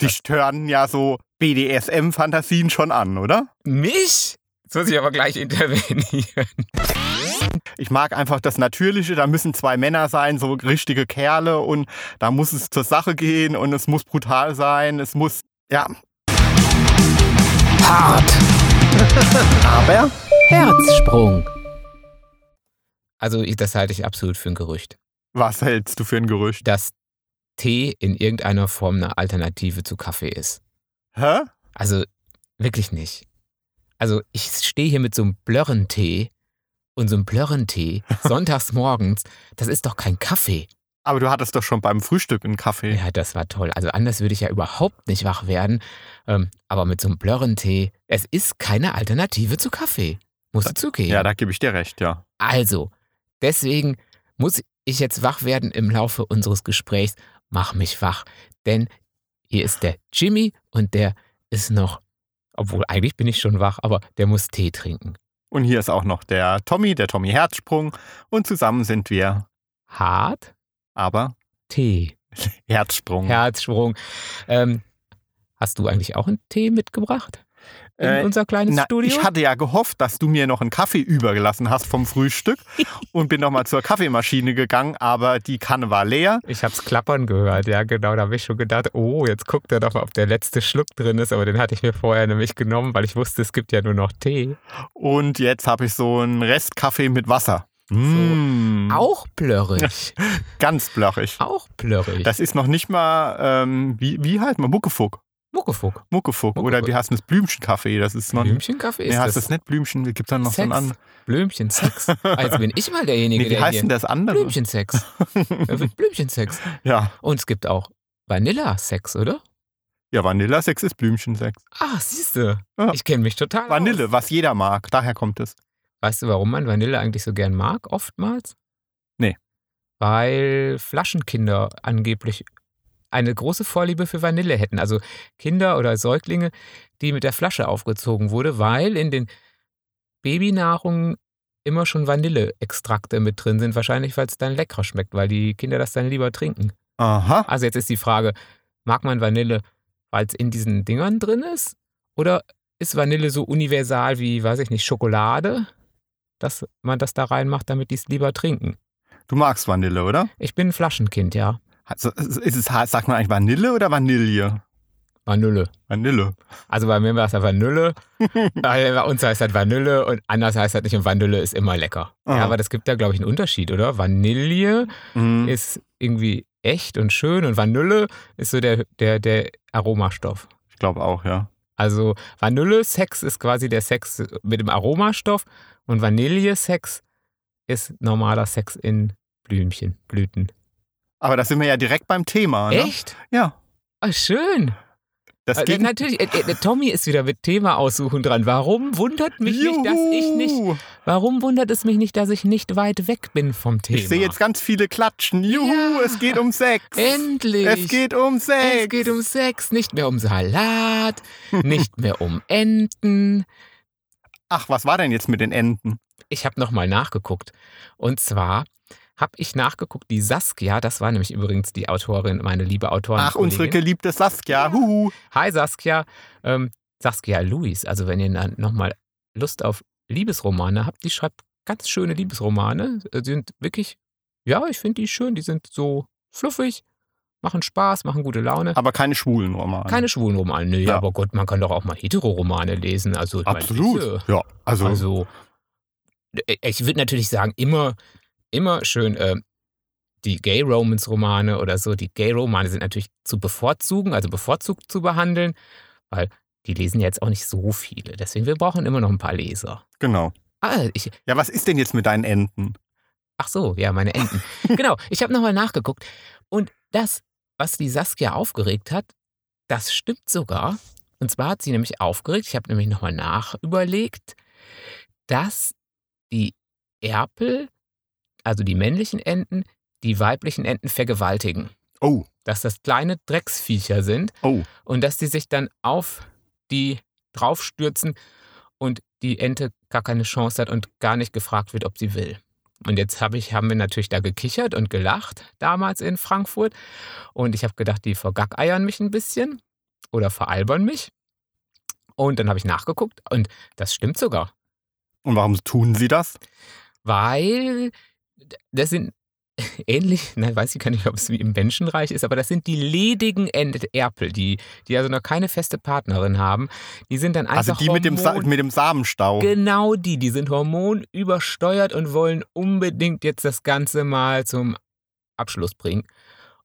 Dich stören ja so BDSM-Fantasien schon an, oder? Mich? Jetzt muss ich aber gleich intervenieren. Ich mag einfach das Natürliche, da müssen zwei Männer sein, so richtige Kerle und da muss es zur Sache gehen und es muss brutal sein, es muss, ja. Hart. Aber Herzsprung. Also das halte ich absolut für ein Gerücht. Was hältst du für ein Gerücht? Dass Tee in irgendeiner Form eine Alternative zu Kaffee ist. Hä? Also wirklich nicht. Also ich stehe hier mit so einem Blörrentee und so einem Blörrentee sonntags morgens. Das ist doch kein Kaffee. Aber du hattest doch schon beim Frühstück einen Kaffee. Ja, das war toll. Also anders würde ich ja überhaupt nicht wach werden. Ähm, aber mit so einem Blörrentee, es ist keine Alternative zu Kaffee. Musst du zugeben. Ja, da gebe ich dir recht, ja. Also, deswegen muss ich jetzt wach werden im Laufe unseres Gesprächs. Mach mich wach. Denn hier ist der Jimmy und der ist noch, obwohl eigentlich bin ich schon wach, aber der muss Tee trinken. Und hier ist auch noch der Tommy, der Tommy Herzsprung. Und zusammen sind wir Hart, aber Tee, Herzsprung. Herzsprung. Ähm, hast du eigentlich auch einen Tee mitgebracht? In Äh, unser kleines Na, Studio? ich hatte ja gehofft, dass du mir noch einen Kaffee übergelassen hast vom Frühstück und bin nochmal zur Kaffeemaschine gegangen, aber die Kanne war leer. Ich hab's klappern gehört, ja genau. Da habe ich schon gedacht, oh, jetzt guckt er doch mal, ob der letzte Schluck drin ist. Aber den hatte ich mir vorher nämlich genommen, weil ich wusste, es gibt ja nur noch Tee. Und jetzt habe ich so einen Restkaffee mit Wasser. Mm, Auch plörrig. Ganz blöchig. Auch plörrig. Das ist noch nicht mal, ähm, wie, wie halt mal Muckefuck. Muckefuck. Muckefuck. Muckefuck. Oder wie heißt denn das? Blümchenkaffee. Das ist noch. Blümchenkaffee Nee, ist heißt das. das nicht Blümchen? Gibt dann noch so einen Sex. anderen. Blümchen Sex. Also bin ich mal derjenige, Nee, wie der heißt hier... denn das andere? Blümchensex. Blümchensex. Ja. Und es gibt auch Vanilla-Sex, oder? Ja, Vanillesex ist Blümchensex. Ah, siehst du. Ja. Ich kenne mich total Vanille, Aus. was jeder mag. Daher kommt es. Weißt du, warum man Vanille eigentlich so gern mag, oftmals? Nee. Weil Flaschenkinder angeblich eine große Vorliebe für Vanille hätten. Also Kinder oder Säuglinge, die mit der Flasche aufgezogen wurde, weil in den Babynahrungen immer schon Vanilleextrakte mit drin sind. Wahrscheinlich, weil es dann leckerer schmeckt, weil die Kinder das dann lieber trinken. Aha. Also jetzt ist die Frage, mag man Vanille, weil es in diesen Dingern drin ist? Oder ist Vanille so universal wie, weiß ich nicht, Schokolade, dass man das da reinmacht, damit die es lieber trinken? Du magst Vanille, oder? Ich bin ein Flaschenkind, ja. Also, ist es, sagt man eigentlich Vanille oder Vanille? Vanille. Vanille. Also bei mir war es ja Vanille, bei uns heißt das Vanille und anders heißt das nicht und Vanille ist immer lecker. Ah. Ja, aber das gibt da, glaube ich, einen Unterschied, oder? Vanille Mhm. ist irgendwie echt und schön und Vanille ist so der, der, der Aromastoff. Ich glaube auch, ja. Also Vanille-Sex ist quasi der Sex mit dem Aromastoff und Vanillesex ist normaler Sex in Blümchen, Blüten. Aber da sind wir ja direkt beim Thema, ne? Echt? Ja. Ah, schön. Das Äh, ging. Natürlich, äh, äh, Tommy ist wieder mit Thema aussuchen dran. Warum wundert mich nicht, dass ich nicht, Juhu. warum wundert es mich nicht, dass ich nicht weit weg bin vom Thema? Ich sehe jetzt ganz viele klatschen. Juhu, Ja. es geht um Sex. Endlich. Es geht um Sex. Es geht um Sex, nicht mehr um Salat, nicht mehr um Enten. Ach, was war denn jetzt mit den Enten? Ich habe nochmal nachgeguckt. Und zwar habe ich nachgeguckt, die Saskia, das war nämlich übrigens die Autorin, meine liebe Autorin. Ach, unsere geliebte Saskia. Huhu. Hi Saskia. Ähm, Saskia Louis. Also wenn ihr dann nochmal Lust auf Liebesromane habt, die schreibt ganz schöne Liebesromane. Äh, Die sind wirklich, ja, ich finde die schön. Die sind so fluffig, machen Spaß, machen gute Laune. Aber keine schwulen Romane. Keine schwulen Romane. Nee, Ja. aber Gott, man kann doch auch mal Hetero-Romane lesen. Also, meine, Absolut. bitte. ja, also, Also, äh, ich würde natürlich sagen, immer, immer schön äh, die Gay-Romance-Romane oder so. Die Gay-Romane sind natürlich zu bevorzugen, also bevorzugt zu behandeln, weil die lesen ja jetzt auch nicht so viele. Deswegen, wir brauchen immer noch ein paar Leser. genau. Ah, ich, Ja, was ist denn jetzt mit deinen Enten? ach so, ja, meine Enten. genau, ich habe nochmal nachgeguckt. Und das, was die Saskia aufgeregt hat, das stimmt sogar. Und zwar hat sie nämlich aufgeregt, ich habe nämlich nochmal nachüberlegt, dass die Erpel, also die männlichen Enten, die weiblichen Enten vergewaltigen. Oh, Dass das kleine Drecksviecher sind oh. und dass die sich dann auf die draufstürzen und die Ente gar keine Chance hat und gar nicht gefragt wird, ob sie will. Und jetzt hab ich, haben wir natürlich da gekichert und gelacht, damals in Frankfurt. Und ich habe gedacht, die vergackeiern mich ein bisschen. oder veralbern mich. Und dann habe ich nachgeguckt und das stimmt sogar. Und warum tun sie das? Weil das sind ähnlich, nein, weiß ich gar nicht, ob es wie im Menschenreich ist, aber das sind die ledigen Erpel, die, die also noch keine feste Partnerin haben. Die sind dann einfach Also die mit dem, Sa mit dem Samenstau. Genau die, die sind hormonübersteuert und wollen unbedingt jetzt das Ganze mal zum Abschluss bringen.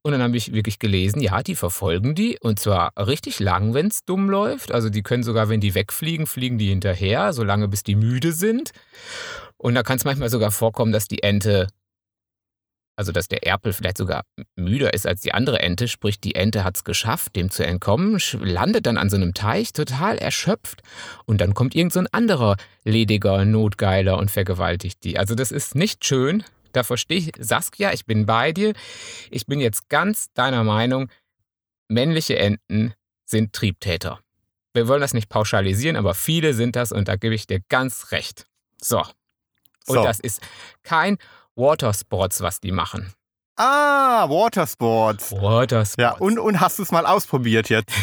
Und dann habe ich wirklich gelesen, ja, die verfolgen die und zwar richtig lang, wenn es dumm läuft. Also die können sogar, wenn die wegfliegen, fliegen die hinterher, solange bis die müde sind. Und da kann es manchmal sogar vorkommen, dass die Ente, also dass der Erpel vielleicht sogar müder ist als die andere Ente, sprich die Ente hat es geschafft, dem zu entkommen, landet dann an so einem Teich, total erschöpft. Und dann kommt irgend so ein anderer lediger Notgeiler und vergewaltigt die. Also das ist nicht schön. Da verstehe ich, Saskia, ich bin bei dir. Ich bin jetzt ganz deiner Meinung, männliche Enten sind Triebtäter. Wir wollen das nicht pauschalisieren, aber viele sind das und da gebe ich dir ganz recht. So. Und So. das ist kein Watersports, was die machen. Ah, Watersports. Watersports. Ja, und, und hast du es mal ausprobiert jetzt?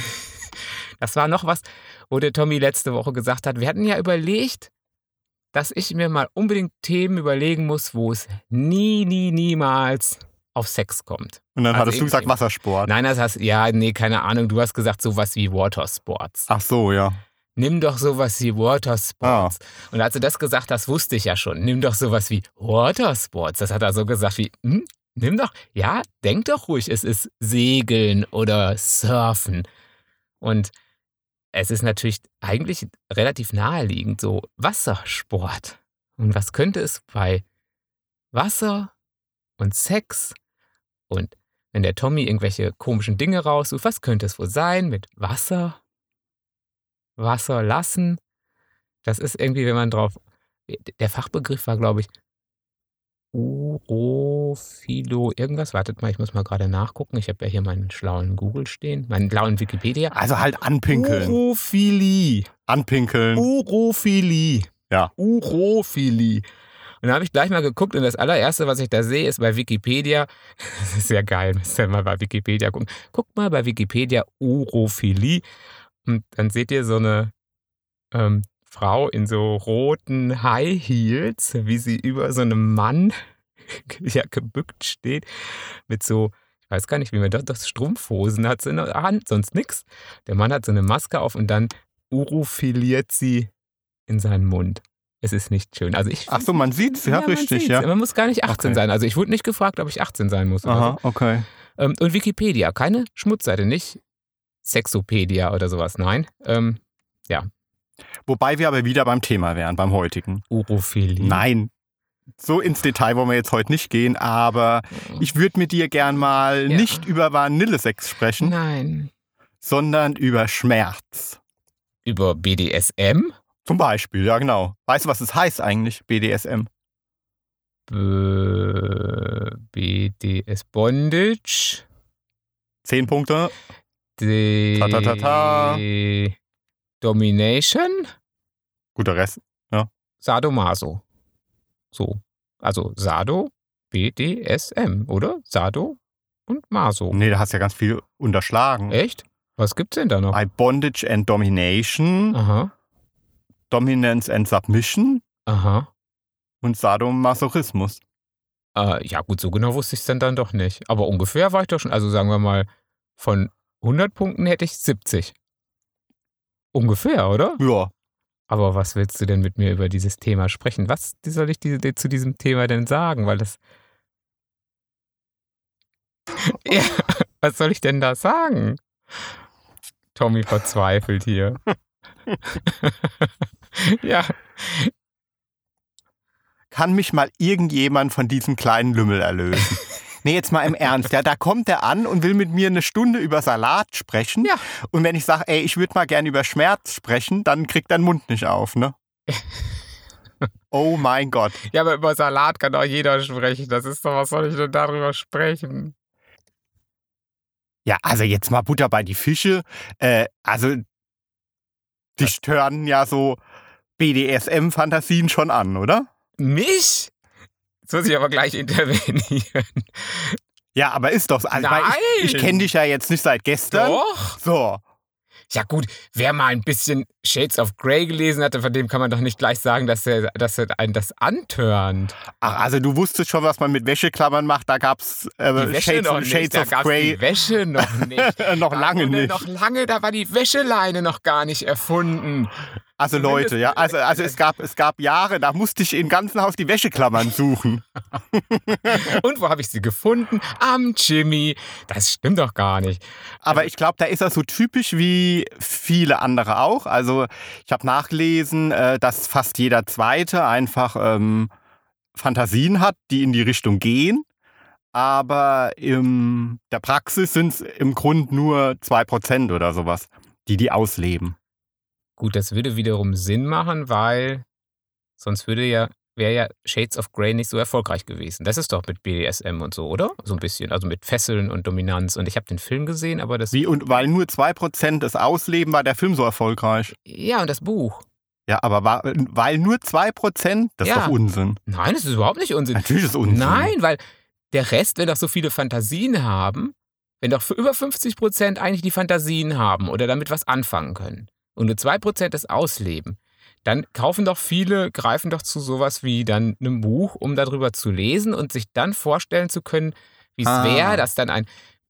Das war noch was, wo der Tommy letzte Woche gesagt hat. Wir hatten ja überlegt, dass ich mir mal unbedingt Themen überlegen muss, wo es nie, nie, niemals auf Sex kommt. Und dann Also hattest du eben- gesagt Wassersport. Nein, das heißt, ja, nee, keine Ahnung. Du hast gesagt sowas wie Watersports. Ach so, ja. Nimm doch sowas wie Watersports. Und als du das gesagt hast, wusste ich ja schon. Nimm doch sowas wie Watersports. Das hat er so gesagt wie, hm, nimm doch, ja, denk doch ruhig, es ist Segeln oder Surfen. Und es ist natürlich eigentlich relativ naheliegend, so Wassersport. Und was könnte es bei Wasser und Sex und wenn der Tommy irgendwelche komischen Dinge raussucht, was könnte es wohl sein mit Wasser? Wasser lassen. Das ist irgendwie, wenn man drauf. Der Fachbegriff war, glaube ich, Urophilo, irgendwas. Wartet mal, ich muss mal gerade nachgucken. Ich habe ja hier meinen schlauen Google stehen, meinen schlauen Wikipedia. Also halt anpinkeln. Urophilie. Anpinkeln. Urophilie. Ja. Urophilie. Und da habe ich gleich mal geguckt und das allererste, was ich da sehe, ist bei Wikipedia. Das ist ja geil, müsst ihr mal bei Wikipedia gucken. Guckt mal bei Wikipedia Urophilie und dann seht ihr so eine ähm, Frau in so roten High Heels, wie sie über so einem Mann ja, gebückt steht, mit so, ich weiß gar nicht, wie man das, das Strumpfhosen hat sie in der Hand, sonst nix. Der Mann hat so eine Maske auf und dann urophiliert sie in seinen Mund. Es ist nicht schön. Also ich Ach so, man sieht's, ja, man richtig, sieht's. ja. Man muss gar nicht 18 Okay. sein. Also ich wurde nicht gefragt, ob ich 18 sein muss. Aha, okay. so. ähm, und Wikipedia, keine Schmutzseite, nicht Sexopedia oder sowas. Nein. Ähm, Wobei wir aber wieder beim Thema wären, beim heutigen. Urophilie. Nein, so ins Detail wollen wir jetzt heute nicht gehen, aber ich würde mit dir gern mal Ja. nicht über Vanillesex sprechen, Nein. sondern über Schmerz. Über BDSM? Zum Beispiel, ja genau. Weißt du, was es heißt eigentlich, BDSM? B BDS Bondage. Zehn Punkte. Die Ta, ta, ta, ta. Domination. Guter Rest. Sadomaso. So. Also Sado, BDSM, oder? Sado und Maso. Nee, da hast du ja ganz viel unterschlagen. Echt? Was gibt's denn da noch? Bei Bondage and Domination, Aha. Dominance and Submission Aha. und Sadomasochismus. Äh, ja, gut, so genau wusste ich es dann, dann doch nicht. Aber ungefähr war ich doch schon, also sagen wir mal, von 100 Punkten hätte ich 70. Ungefähr, oder? Ja, Aber was willst du denn mit mir über dieses Thema sprechen? Was soll ich dir zu diesem Thema denn sagen? Weil das. ja, was soll ich denn da sagen? Tommy verzweifelt hier. ja, kann mich mal irgendjemand von diesem kleinen Lümmel erlösen? Nee, jetzt mal im Ernst. Ja, da kommt er an und will mit mir eine Stunde über Salat sprechen. Ja. Und wenn ich sage, ey, ich würde mal gerne über Schmerz sprechen, dann kriegt den Mund nicht auf, ne? Oh mein Gott. ja, aber über Salat kann doch jeder sprechen. Das ist doch, was soll ich denn darüber sprechen? Ja, also jetzt mal Butter bei die Fische. Äh, also, die stören ja so BDSM-Fantasien schon an, oder? Mich? Jetzt muss ich aber gleich intervenieren. Ja, aber ist doch so. Also, Nein! ich ich kenne dich ja jetzt nicht seit gestern. Doch! So. Ja gut, wer mal ein bisschen Shades of Grey gelesen hatte, von dem kann man doch nicht gleich sagen, dass er, dass er einen das antörnt. Ach, also du wusstest schon, was man mit Wäscheklammern macht. Da gab es äh, Shades, noch of- nicht, Shades da of Grey. die Wäsche noch nicht. noch Da lange nicht. Noch lange, da war die Wäscheleine noch gar nicht erfunden. Also Zumindest- Leute, ja, also, also es, gab, es gab Jahre, da musste ich im ganzen Haus die Wäscheklammern suchen. Und wo habe ich sie gefunden? Am Jimmy. Das stimmt doch gar nicht. Aber ich glaube, da ist er so typisch wie viele andere auch. Also ich habe nachgelesen, äh, dass fast jeder Zweite einfach ähm, Fantasien hat, die in die Richtung gehen. Aber in der Praxis sind es im Grund nur 2% oder sowas, die die ausleben. Gut, das würde wiederum Sinn machen, weil sonst würde ja, wäre ja Shades of Grey nicht so erfolgreich gewesen. Das ist doch mit BDSM und so, oder? So ein bisschen. Also mit Fesseln und Dominanz. Und ich habe den Film gesehen, aber das. Wie, und weil nur 2% es ausleben, war der Film so erfolgreich. Ja, und das Buch. Ja, aber war, weil nur 2%, das ist Ja. doch Unsinn. Nein, das ist überhaupt nicht Unsinn. Natürlich ist es Unsinn. Nein, weil der Rest, wenn doch so viele Fantasien haben, wenn doch für über 50 Prozent eigentlich die Fantasien haben oder damit was anfangen können und nur 2 Prozent das ausleben, dann kaufen doch viele, greifen doch zu sowas wie dann einem Buch, um darüber zu lesen und sich dann vorstellen zu können, wie es Ah. wäre, dass dann ein.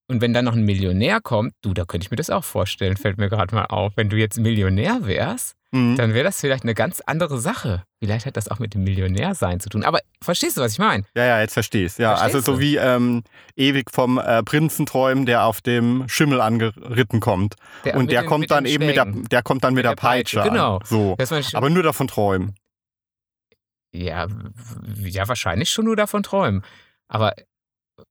Und wenn dann noch ein Millionär kommt, du, da könnte ich mir das auch vorstellen, fällt mir gerade mal auf. Wenn du jetzt Millionär wärst, Mhm. dann wäre das vielleicht eine ganz andere Sache. Vielleicht hat das auch mit dem Millionärsein zu tun. Aber verstehst du, was ich meine? Ja, ja, jetzt verstehe ich Ja, Verstehst also so du? wie ähm, ewig vom äh, Prinzen träumen, der auf dem Schimmel angeritten kommt. Der und der den- kommt dann eben mit der, der kommt dann mit, der Peitsche, Peitsche. genau. So. Aber nur davon träumen. ja, ja, wahrscheinlich schon nur davon träumen. Aber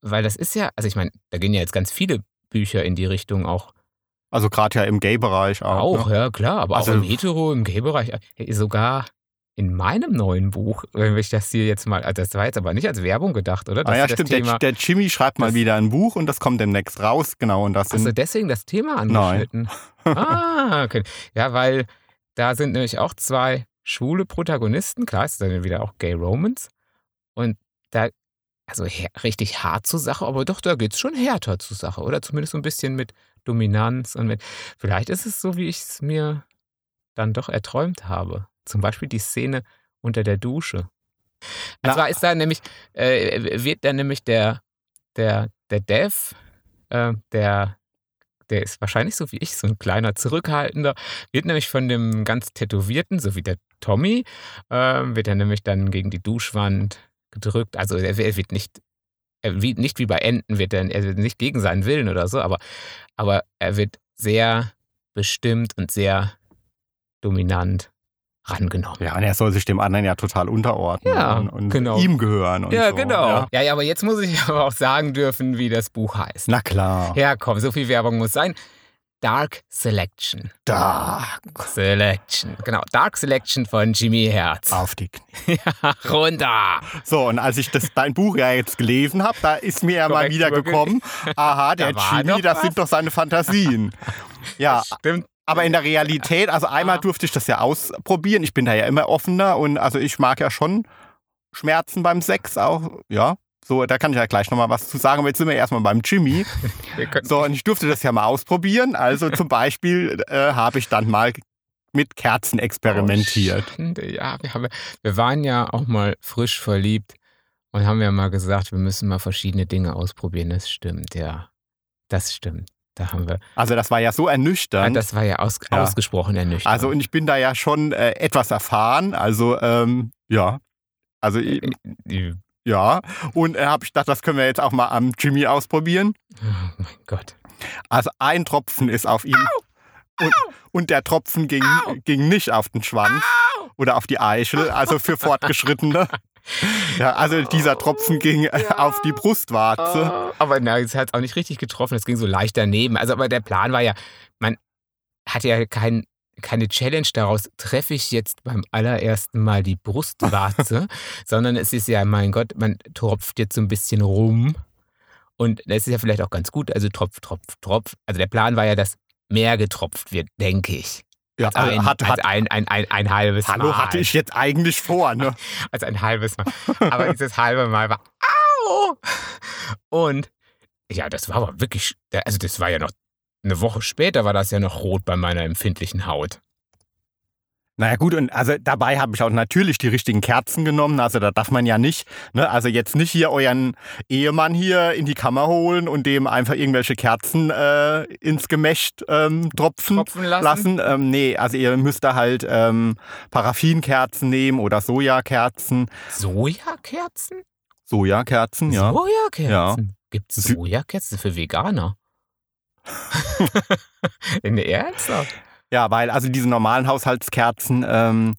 weil das ist ja, also ich meine, da gehen ja jetzt ganz viele Bücher in die Richtung auch. Also gerade ja im Gay-Bereich auch. Auch, ne? ja, klar. Aber Also- auch im Hetero, im Gay-Bereich. Hey, Sogar in meinem neuen Buch, wenn ich das hier jetzt mal, also das war jetzt aber nicht als Werbung gedacht, oder? Ah ja, Das- das stimmt. Der, Thema, der Jimmy schreibt mal wieder ein Buch und das kommt demnächst raus. Genau, und das Hast du sind. deswegen das Thema angeschnitten? ah, okay. Ja, weil da sind nämlich auch zwei schwule Protagonisten. Klar, es ist dann wieder auch Gay Romans. Und da, also richtig hart zur Sache, aber doch, da geht es schon härter zur Sache. Oder zumindest so ein bisschen mit Dominanz und mit. Vielleicht ist es so, wie ich es mir dann doch erträumt habe. Zum Beispiel die Szene unter der Dusche. Und zwar ist da nämlich, äh, wird dann nämlich der, der, der Dev, äh, der, der ist wahrscheinlich so wie ich, so ein kleiner Zurückhaltender, wird nämlich von dem ganz Tätowierten, so wie der Tommy, äh, wird er nämlich dann gegen die Duschwand gedrückt. Also er, er wird nicht, er, wie, nicht wie bei Enten, wird er, er wird nicht gegen seinen Willen oder so, aber, aber er wird sehr bestimmt und sehr dominant rangenommen. Ja, und er soll sich dem anderen ja total unterordnen Ja, und, und genau. ihm gehören. Ja, so. genau. Ja. Ja, ja, aber jetzt muss ich aber auch sagen dürfen, wie das Buch heißt. Na klar. Ja, komm, so viel Werbung muss sein. Dark Selection. Dark. Selection. Genau, Dark Selection von Jimmy Herz. Auf die Knie. Ja, runter. So, und als ich das, dein Buch ja jetzt gelesen habe, da ist mir ja mal wieder gekommen, aha, der Da Jimmy, das sind doch seine Fantasien. Ja, Stimmt. aber in der Realität, also einmal durfte ich das ja ausprobieren. Ich bin da ja immer offener und also ich mag ja schon Schmerzen beim Sex auch, ja. So, da kann ich ja gleich nochmal was zu sagen, aber jetzt sind wir erstmal beim Jimmy. So, und ich durfte das ja mal ausprobieren. Also zum Beispiel äh, habe ich dann mal mit Kerzen experimentiert. Oh, ja, wir, haben, wir waren ja auch mal frisch verliebt und haben ja mal gesagt, wir müssen mal verschiedene Dinge ausprobieren. Das stimmt, ja. Das stimmt. Da haben wir. Also das war ja so Ja, ernüchternd. das war ja, aus, Ja. ausgesprochen ernüchternd. Also und ich bin da ja schon äh, etwas erfahren. Also ähm, ja, also Äh, i- ja. Und äh, habe ich gedacht, das können wir jetzt auch mal am Jimmy ausprobieren. Oh mein Gott. Also ein Tropfen ist auf ihn und, und der Tropfen ging, ging nicht auf den Schwanz oder auf die Eichel, also für Fortgeschrittene. Ja, also dieser Tropfen ging äh, auf die Brustwarze. Oh, aber na, es hat auch nicht richtig getroffen. Es ging so leicht daneben. Also, aber der Plan war ja, man hat ja kein, keine Challenge daraus, treffe ich jetzt beim allerersten Mal die Brustwarze, sondern es ist ja, mein Gott, man tropft jetzt so ein bisschen rum. Und das ist ja vielleicht auch ganz gut. Also Tropf, Tropf, Tropf. Also der Plan war ja, dass mehr getropft wird, denke ich. Ja, Als ein, also hat, als hat, ein, ein, ein, ein halbes hallo, Mal. hatte ich jetzt eigentlich vor, ne? als ein halbes Mal. Aber dieses halbe Mal war Au! Und ja, das war aber wirklich, also das war ja noch eine Woche später war das ja noch rot bei meiner empfindlichen Haut. Naja gut, und also dabei habe ich auch natürlich die richtigen Kerzen genommen. Also da darf man ja nicht, ne? also jetzt nicht hier euren Ehemann hier in die Kammer holen und dem einfach irgendwelche Kerzen äh, ins Gemächt ähm, tropfen, Tropfen lassen. Ähm, nee, also ihr müsst da halt ähm, Paraffinkerzen nehmen oder Sojakerzen. Sojakerzen? Sojakerzen, ja. Sojakerzen? Gibt es Sojakerzen für Veganer? In der Ernsthaft? Ja, weil also diese normalen Haushaltskerzen, ähm,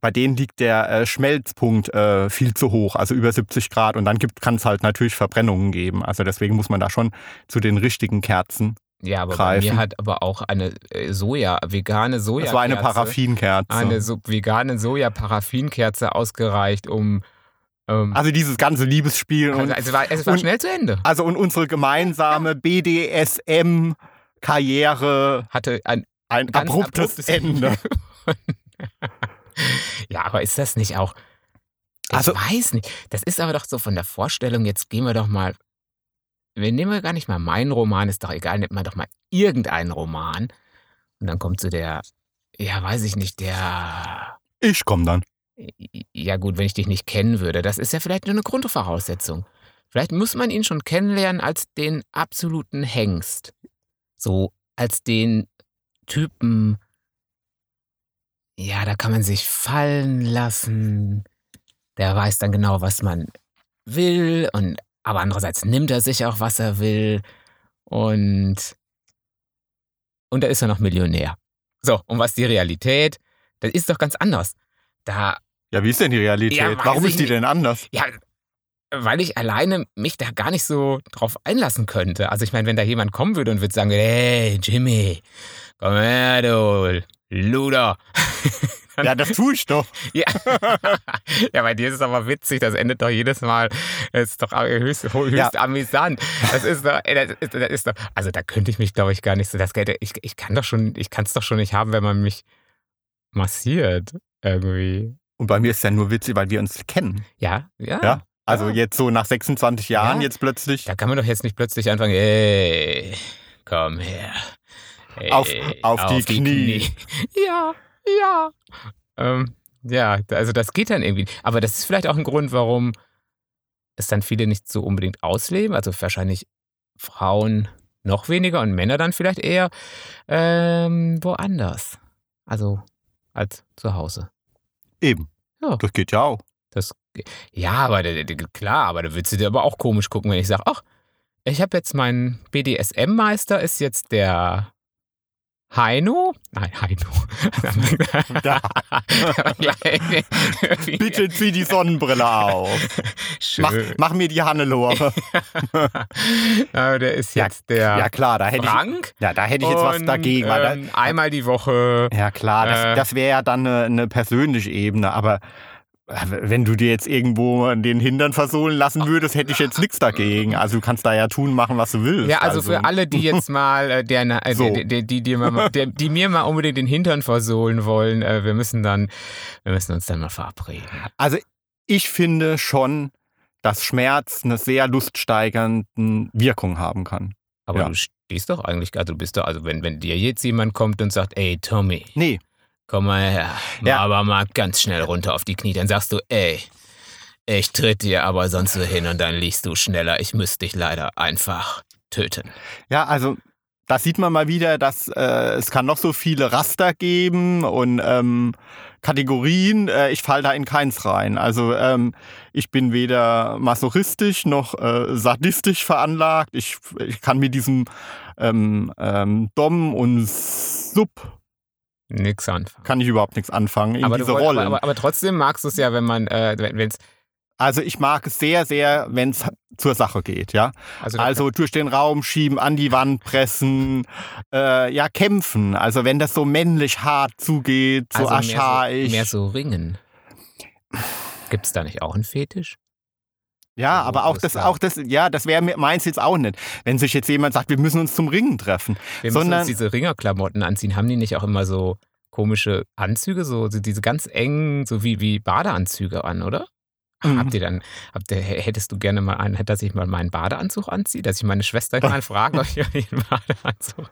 bei denen liegt der äh, Schmelzpunkt äh, viel zu hoch, also über 70 Grad. Und dann kann es halt natürlich Verbrennungen geben. Also deswegen muss man da schon zu den richtigen Kerzen. Ja, aber bei Greifen. mir hat aber auch eine äh, Soja, vegane Soja. Das war eine Paraffinkerze. Eine so vegane Soja-Paraffinkerze ausgereicht, um. Ähm, Also dieses ganze Liebesspiel also, und, es war, es war und- schnell zu Ende. also und unsere gemeinsame BDSM-Karriere Hatte ein ein ganz abruptes, Ende. ja, aber ist das nicht auch. Ich Also- weiß nicht. Das ist aber doch so von der Vorstellung, jetzt gehen wir doch mal. Wir nehmen ja gar nicht mal meinen Roman, ist doch egal, nimmt man doch mal irgendeinen Roman. Und dann kommt so der, ja, weiß ich nicht, der. Ich komm dann. Ja, gut, wenn ich dich nicht kennen würde, das ist ja vielleicht nur eine Grundvoraussetzung. Vielleicht muss man ihn schon kennenlernen als den absoluten Hengst. So als den Typen, ja, da kann man sich fallen lassen. Der weiß dann genau, was man will und aber andererseits nimmt er sich auch, was er will und und da ist er noch Millionär. So, und was die Realität, das ist doch ganz anders. Da Ja, wie ist denn die Realität? Ja, Warum ist die nicht. denn anders? ja, weil ich alleine mich da gar nicht so drauf einlassen könnte. Also ich meine, wenn da jemand kommen würde und würde sagen, hey, Jimmy, komm her, du Luder. Ja, das tue ich doch. Ja. ja, bei dir ist es aber witzig, das endet doch jedes Mal. Das ist doch höchst, höchst Ja. amüsant. Das ist doch, das ist, das ist doch, also da könnte ich mich, glaube ich, gar nicht so, das Geld, ich, ich kann doch schon, ich kann es doch schon nicht haben, wenn man mich massiert, irgendwie. Und bei mir ist ja nur witzig, weil wir uns kennen. Ja, ja. Ja. Also Ja. jetzt so nach 26 Jahren, Ja. jetzt plötzlich. Da kann man doch jetzt nicht plötzlich anfangen, ey, komm her. Ey, Auf- auf die Knie. Ja, ja. Ähm, ja, also das geht dann irgendwie. Aber das ist vielleicht auch ein Grund, warum es dann viele nicht so unbedingt ausleben. Also wahrscheinlich Frauen noch weniger und Männer dann vielleicht eher ähm, woanders. Also als zu Hause. Eben. Ja. Das geht ja auch. Das, ja, aber klar, aber da würdest du dir aber auch komisch gucken, wenn ich sage, ach, ich habe jetzt meinen BDSM-Meister, ist jetzt der Heino? Nein, Heino. Da. Bitte zieh die Sonnenbrille auf. Mach, mach mir die Hannelore. Aber der ist Ja, jetzt der Ja klar, da hätte ich, Frank. ja, da hätte ich jetzt was Und, dagegen. Weil ähm, einmal die Woche. ja klar, das, äh, das wäre ja dann eine, eine persönliche Ebene. Aber wenn du dir jetzt irgendwo an den Hintern versohlen lassen würdest, hätte ich jetzt nichts dagegen. Also du kannst da ja tun, machen, was du willst. Ja, also, für alle, die jetzt mal, äh, der, äh, So. die, die, die, die, mal- der, die mir mal unbedingt den Hintern versohlen wollen, äh, wir müssen dann, wir müssen uns dann mal verabreden. Also ich finde schon, dass Schmerz eine sehr luststeigernde Wirkung haben kann. Aber Ja. du stehst doch eigentlich, also du bist doch, also wenn, wenn dir jetzt jemand kommt und sagt, ey Tommy, Nee, komm mal her, Ja. aber mal ganz schnell runter auf die Knie, dann sagst du, ey, ich tritt dir aber sonst so hin und dann liegst du schneller, ich müsste dich leider einfach töten. Ja, also da sieht man mal wieder, dass äh, es kann noch so viele Raster geben und ähm, Kategorien. Äh, ich falle da in keins rein. Also ähm, ich bin weder masochistisch noch äh, sadistisch veranlagt. Ich, ich kann mit diesem ähm, ähm, Dom und Sub Nix anfangen. kann ich überhaupt nichts anfangen in aber, diese Rollen. aber, aber, aber trotzdem magst du es ja, wenn man, äh, wenn es, also ich mag es sehr, sehr, wenn es zur Sache geht, ja. also, Also durch den Raum schieben, an die Wand pressen, äh, ja, kämpfen. Also wenn das so männlich hart zugeht, so also mehr, archaisch. so, mehr so ringen. Gibt es da nicht auch einen Fetisch? Ja, so aber auch das, klar. auch das, ja, das wäre meins jetzt auch nicht. Wenn sich jetzt jemand sagt, wir müssen uns zum Ringen treffen. Wir müssen Sondern- uns diese Ringerklamotten anziehen. Haben die nicht auch immer so komische Anzüge, so so diese ganz engen, so wie, wie Badeanzüge an, oder? Mhm. Habt ihr dann, habt ihr, hättest du gerne mal einen, dass ich mal meinen Badeanzug anziehe, dass ich meine Schwester mal frage, ob ich einen Badeanzug.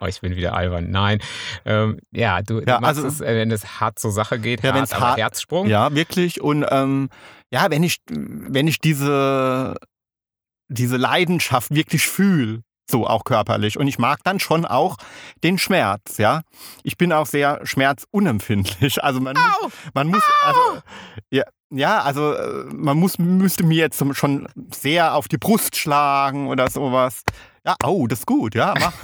Oh, ich bin wieder albern. Nein. Ähm, ja, du, du Ja, machst also- es, äh, wenn es hart zur Sache geht, Ja, hart, aber hart- Herzsprung. Ja, wirklich. Und ähm, ja, wenn ich, wenn ich diese, diese Leidenschaft wirklich fühle, so auch körperlich. Und ich mag dann schon auch den Schmerz, ja. Ich bin auch sehr schmerzunempfindlich. Also man, Au! muss, man muss, also, ja, ja, also äh, man muss, müsste mir jetzt schon sehr auf die Brust schlagen oder sowas. Ja, oh, das ist gut, ja. Mach.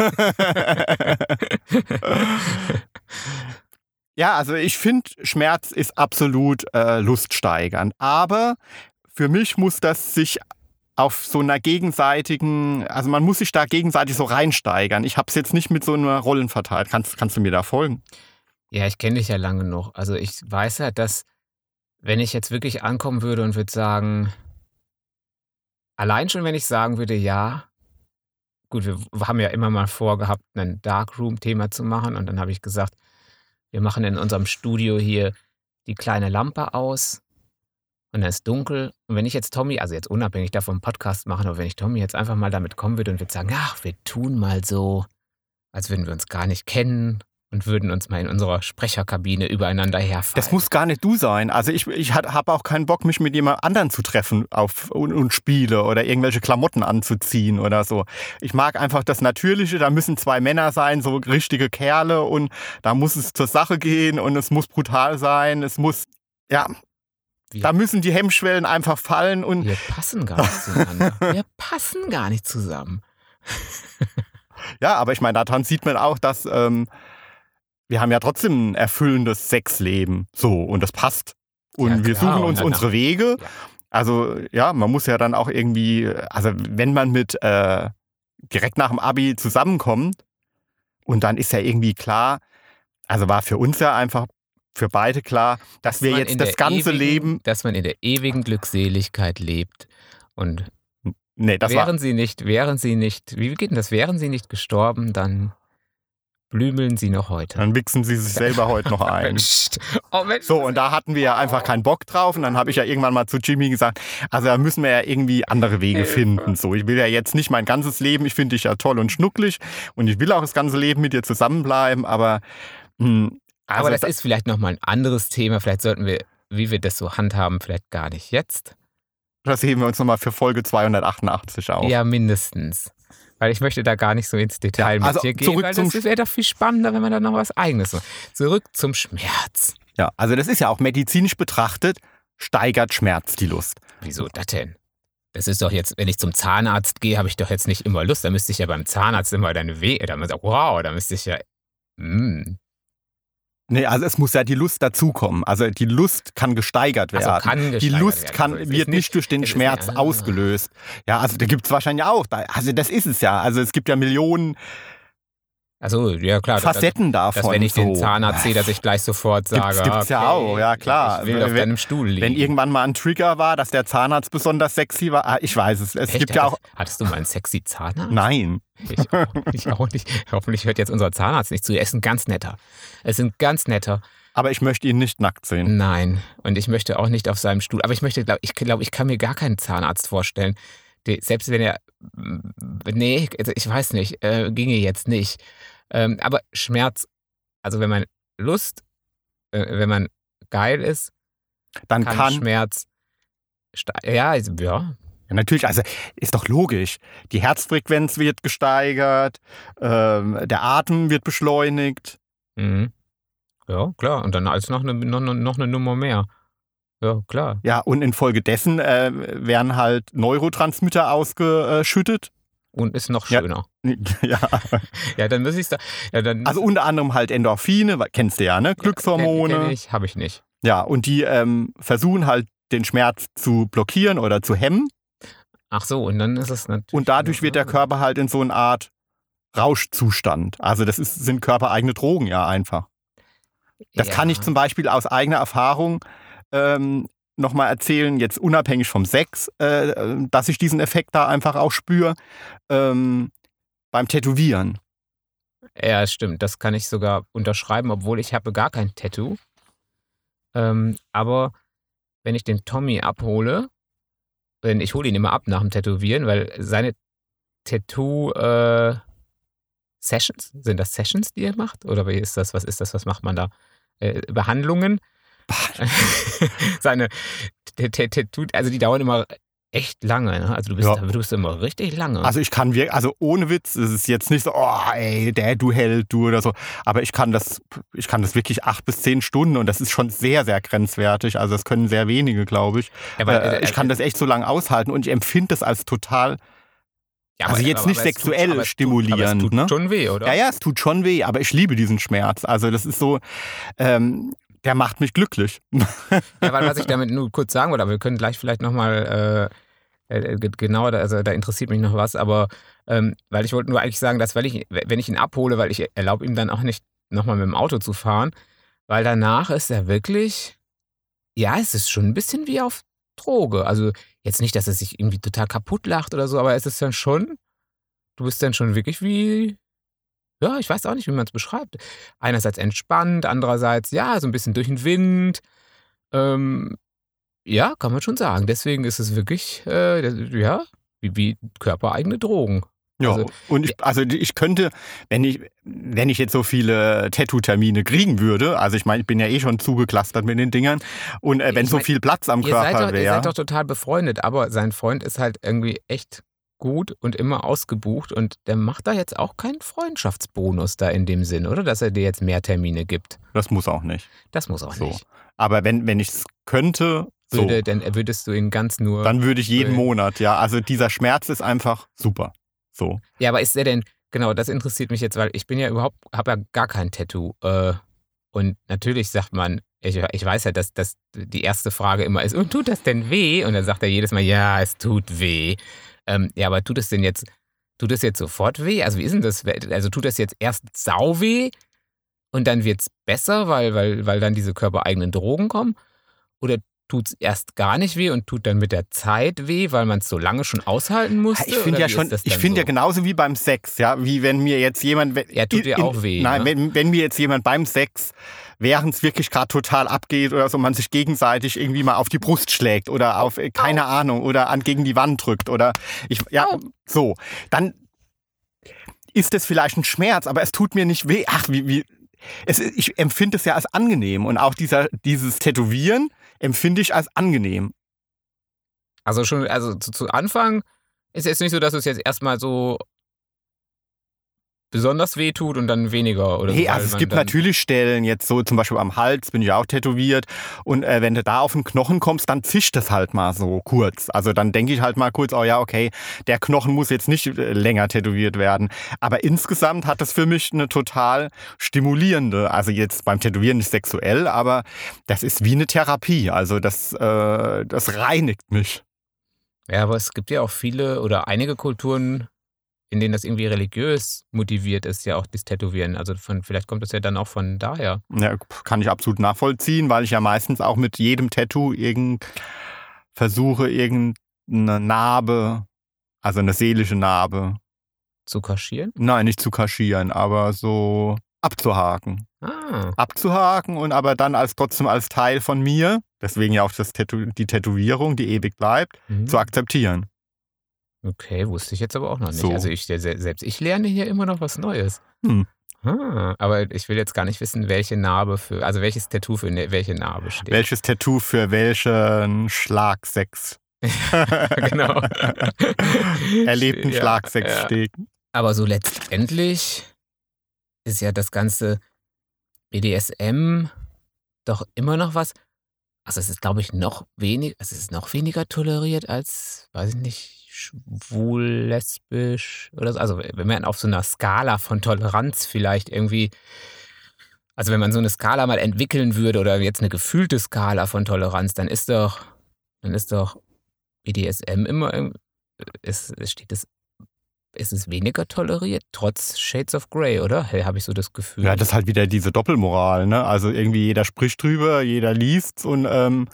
Ja, also ich finde, Schmerz ist absolut äh, luststeigernd. Aber für mich muss das sich auf so einer gegenseitigen, also man muss sich da gegenseitig so reinsteigern. Ich habe es jetzt nicht mit so einer Rollenverteilung. Kannst, kannst du mir da folgen? Ja, ich kenne dich ja lange noch. Also ich weiß ja, dass wenn ich jetzt wirklich ankommen würde und würde sagen, allein schon wenn ich sagen würde, ja, gut, wir haben ja immer mal vorgehabt, ein Darkroom-Thema zu machen und dann habe ich gesagt, wir machen in unserem Studio hier die kleine Lampe aus und dann ist dunkel. Und wenn ich jetzt Tommy, also jetzt unabhängig davon Podcast machen, aber wenn ich Tommy jetzt einfach mal damit kommen würde und würde sagen, ach, wir tun mal so, als würden wir uns gar nicht kennen und würden uns mal in unserer Sprecherkabine übereinander herfallen. Das muss gar nicht du sein. Also ich, ich habe auch keinen Bock, mich mit jemand anderen zu treffen auf, und, und Spiele oder irgendwelche Klamotten anzuziehen oder so. Ich mag einfach das Natürliche. Da müssen zwei Männer sein, so richtige Kerle und da muss es zur Sache gehen und es muss brutal sein. Es muss, ja, Wir- da müssen die Hemmschwellen einfach fallen und wir passen gar nicht zueinander. Wir passen gar nicht zusammen. Ja, aber ich meine, daran sieht man auch, dass ähm, wir haben ja trotzdem ein erfüllendes Sexleben. So, und das passt. Und Ja, wir suchen uns dann- unsere Wege. Ja. Also, ja, man muss ja dann auch irgendwie, also wenn man mit äh, direkt nach dem Abi zusammenkommt und dann ist ja irgendwie klar, also war für uns ja einfach für beide klar, dass wir man jetzt das ganze ewigen, Leben. Dass man in der ewigen Glückseligkeit lebt. Und Nee, das war. wären sie nicht, wären sie nicht, wie geht denn das? Wären sie nicht gestorben, dann blümeln sie noch heute. Dann wichsen sie sich selber heute noch ein. Oh Mensch. So, und da hatten wir ja einfach keinen Bock drauf. Und dann habe ich ja irgendwann mal zu Jimmy gesagt, also da müssen wir ja irgendwie andere Wege finden. So, ich will ja jetzt nicht mein ganzes Leben, ich finde dich ja toll und schnucklig und ich will auch das ganze Leben mit dir zusammenbleiben, aber mh, also Aber das da- ist vielleicht nochmal ein anderes Thema. Vielleicht sollten wir, wie wir das so handhaben, vielleicht gar nicht jetzt. das heben wir uns nochmal für Folge 288 auf. Ja, mindestens. Weil ich möchte da gar nicht so ins Detail Ja, mit also dir gehen, zurück weil zum das wäre doch viel spannender, wenn man da noch was Eigenes macht. Zurück zum Schmerz. ja, also das ist ja auch medizinisch betrachtet, steigert Schmerz die Lust. Wieso das denn? Das ist doch jetzt, wenn ich zum Zahnarzt gehe, habe ich doch jetzt nicht immer Lust. Da müsste ich ja beim Zahnarzt immer deine Weh, da müsste wow, da müsste ich ja. Mm. Nee, also es muss ja die Lust dazukommen. Also die Lust kann gesteigert werden. Also kann die gesteigert Lust werden. kann, Also wird nicht, durch den Schmerz ausgelöst. Ja, also da gibt es wahrscheinlich auch. Also das ist es ja. Also es gibt ja Millionen Also, ja klar. das- Facetten davon. Dass wenn ich so. den Zahnarzt sehe, dass ich gleich sofort Gibt's- sage, gibt's ja auch, ja, klar. Ich will auf Wenn- deinem Stuhl liegen. Wenn irgendwann mal ein Trigger war, dass der Zahnarzt besonders sexy war, ah, ich weiß es. Es Echt? gibt ja auch. Hattest, hattest du mal einen sexy Zahnarzt? Nein. Ich auch, ich auch nicht. Hoffentlich hört jetzt unser Zahnarzt nicht zu. Er ist ein ganz netter. Er ist ein ganz netter. Aber ich möchte ihn nicht nackt sehen. Nein. Und ich möchte auch nicht auf seinem Stuhl. Aber ich möchte, glaub, ich glaube, ich kann mir gar keinen Zahnarzt vorstellen. Die, selbst wenn er. Nee, also ich weiß nicht. Äh, ginge jetzt nicht. Ähm, aber Schmerz, also wenn man Lust, äh, wenn man geil ist, Dann kann, kann. Schmerz. Ja, also, ja. Ja, natürlich, also ist doch logisch. Die Herzfrequenz wird gesteigert, ähm, der Atem wird beschleunigt. Mhm. Ja, klar. Und dann als noch eine, noch- noch eine Nummer mehr. Ja, klar. Ja, und infolgedessen äh, werden halt Neurotransmitter ausgeschüttet. Und ist noch Ja. schöner. ja, Ja, dann muss ich da. Ja, dann, also unter anderem halt Endorphine, kennst du ja, ne? Glückshormone. Kenn, kenn ich, habe ich nicht. Ja, und die ähm, versuchen halt den Schmerz zu blockieren oder zu hemmen. Ach so, und dann ist es natürlich. Und dadurch wird der Körper halt in so eine Art Rauschzustand. Also das ist, sind körpereigene Drogen ja einfach. Das ja. kann ich zum Beispiel aus eigener Erfahrung ähm, nochmal erzählen, jetzt unabhängig vom Sex, äh, dass ich diesen Effekt da einfach auch spüre ähm, beim Tätowieren. Ja, stimmt. Das kann ich sogar unterschreiben, obwohl ich habe gar kein Tattoo. Ähm, aber wenn ich den Tommy abhole, denn ich hole ihn immer ab nach dem Tätowieren, weil seine Tattoo äh, Sessions, sind das Sessions, die er macht? Oder wie ist das? Was ist das? Was macht man da? Äh, Behandlungen? seine Tattoo, also die dauern immer echt lange. Ne? Also du bist, Ja. du bist immer richtig lange. Also ich kann wirklich, also ohne Witz, es ist jetzt nicht so, oh ey, der du Held, du oder so. Aber ich kann das, ich kann das wirklich acht bis zehn Stunden und das ist schon sehr, sehr grenzwertig. Also das können sehr wenige, glaube ich. Aber, äh, äh, ich kann das echt so lange aushalten und ich empfinde das als total, ja, also jetzt nicht es sexuell aber es stimulierend, aber es tut ne? schon weh, oder? ja, ja, es tut schon weh, aber ich liebe diesen Schmerz. Also das ist so, ähm, der macht mich glücklich. Ja, weil was ich damit nur kurz sagen wollte, aber wir können gleich vielleicht nochmal äh, ge- genauer, da- also da interessiert mich noch was, aber ähm, weil ich wollte nur eigentlich sagen, dass weil ich, wenn ich ihn abhole, weil ich erlaube ihm dann auch nicht nochmal mit dem Auto zu fahren, weil danach ist er wirklich, ja, es ist schon ein bisschen wie auf Droge. Also jetzt nicht, dass er sich irgendwie total kaputt lacht oder so, aber es ist dann schon, du bist dann schon wirklich wie, ja, ich weiß auch nicht, wie man es beschreibt. Einerseits entspannt, andererseits, ja, so ein bisschen durch den Wind. Ähm, ja, kann man schon sagen. Deswegen ist es wirklich, äh, ja, wie, wie körpereigene Drogen. Ja, Also- und ich, also ich könnte, wenn ich, wenn ich jetzt so viele Tattoo-Termine kriegen würde, also ich meine, ich bin ja eh schon zugeklustert mit den Dingern, und äh, wenn Ich so mein, viel Platz am Körper doch, ihr wäre. seid doch total befreundet, aber sein Freund ist halt irgendwie echt gut und immer ausgebucht und der macht da jetzt auch keinen Freundschaftsbonus da in dem Sinn, oder? Dass er dir jetzt mehr Termine gibt. Das muss auch nicht. Das muss auch So. nicht. Aber wenn, wenn ich es könnte, so, Würde, dann würdest du ihn ganz nur. dann würde ich jeden Äh. Monat, ja. Also dieser Schmerz ist einfach super. So. Ja, aber ist er denn, genau, das interessiert mich jetzt, weil ich bin ja überhaupt, habe ja gar kein Tattoo. Äh, und natürlich sagt man, ich, ich weiß ja, dass, dass die erste Frage immer ist, und tut das denn weh? Und dann sagt er jedes Mal, ja, es tut weh. Ähm, ja, aber tut es denn jetzt, tut es jetzt sofort weh? Also wie ist denn das? Also tut das jetzt erst sau weh und dann wird es besser, weil, weil, weil dann diese körpereigenen Drogen kommen? Oder tut es erst gar nicht weh und tut dann mit der Zeit weh, weil man es so lange schon aushalten musste? Ich finde ja schon, das ich finde ja so? genauso wie beim Sex, ja, wie wenn mir jetzt jemand. wenn- Ja, tut dir auch weh, Nein, ne? wenn, wenn mir jetzt jemand beim Sex, während es wirklich gerade total abgeht oder so, man sich gegenseitig irgendwie mal auf die Brust schlägt oder auf, äh, keine Ahnung, oder an gegen die Wand drückt oder ich, ja, Au. so, dann ist es vielleicht ein Schmerz, aber es tut mir nicht weh. Ach, wie, wie. Es, ich empfinde es ja als angenehm und auch dieser, dieses Tätowieren empfinde ich als angenehm. Also schon, also zu, zu Anfang ist jetzt nicht so, dass es jetzt erstmal so besonders weh tut und dann weniger oder so. Hey, weil also es gibt natürlich Stellen, jetzt so zum Beispiel am Hals bin ich auch tätowiert und äh, wenn du da auf den Knochen kommst, dann zischt das halt mal so kurz. Also dann denke ich halt mal kurz, oh ja, okay, der Knochen muss jetzt nicht äh, länger tätowiert werden. Aber insgesamt hat das für mich eine total stimulierende, also jetzt beim Tätowieren nicht sexuell, aber das ist wie eine Therapie. Also das, äh, das reinigt mich. Ja, aber es gibt ja auch viele oder einige Kulturen, in denen das irgendwie religiös motiviert ist, ja auch das Tätowieren. Also von, vielleicht kommt das ja dann auch von daher. Ja, kann ich absolut nachvollziehen, weil ich ja meistens auch mit jedem Tattoo irgend versuche, irgendeine Narbe, also eine seelische Narbe, Zu kaschieren? nein, nicht zu kaschieren, aber so abzuhaken. Ah, Abzuhaken und aber dann als trotzdem als Teil von mir, deswegen ja auch das Tätow die Tätowierung, die ewig bleibt, mhm. zu akzeptieren. Okay, wusste ich jetzt aber auch noch nicht. So. Also ich se- selbst ich lerne hier immer noch was Neues. Hm. Ah, aber ich will jetzt gar nicht wissen, welche Narbe für, also welches Tattoo für ne, welche Narbe steht. Welches Tattoo für welchen Schlagsex, genau. erlebten Ja, Schlagsex ja. steht. Aber so letztendlich ist ja das ganze BDSM doch immer noch was. Also es ist, glaube ich, noch weniger, es ist noch weniger toleriert als, weiß ich nicht, schwul, lesbisch oder so. Also wenn man auf so einer Skala von Toleranz vielleicht irgendwie, also wenn man so eine Skala mal entwickeln würde oder jetzt eine gefühlte Skala von Toleranz, dann ist doch, dann ist doch BDSM immer, irg- ist, steht es ist es weniger toleriert, trotz Shades of Grey, oder? Hey, habe ich so das Gefühl. Ja, das ist halt wieder diese Doppelmoral, ne? Also irgendwie jeder spricht drüber, jeder liest's und ähm,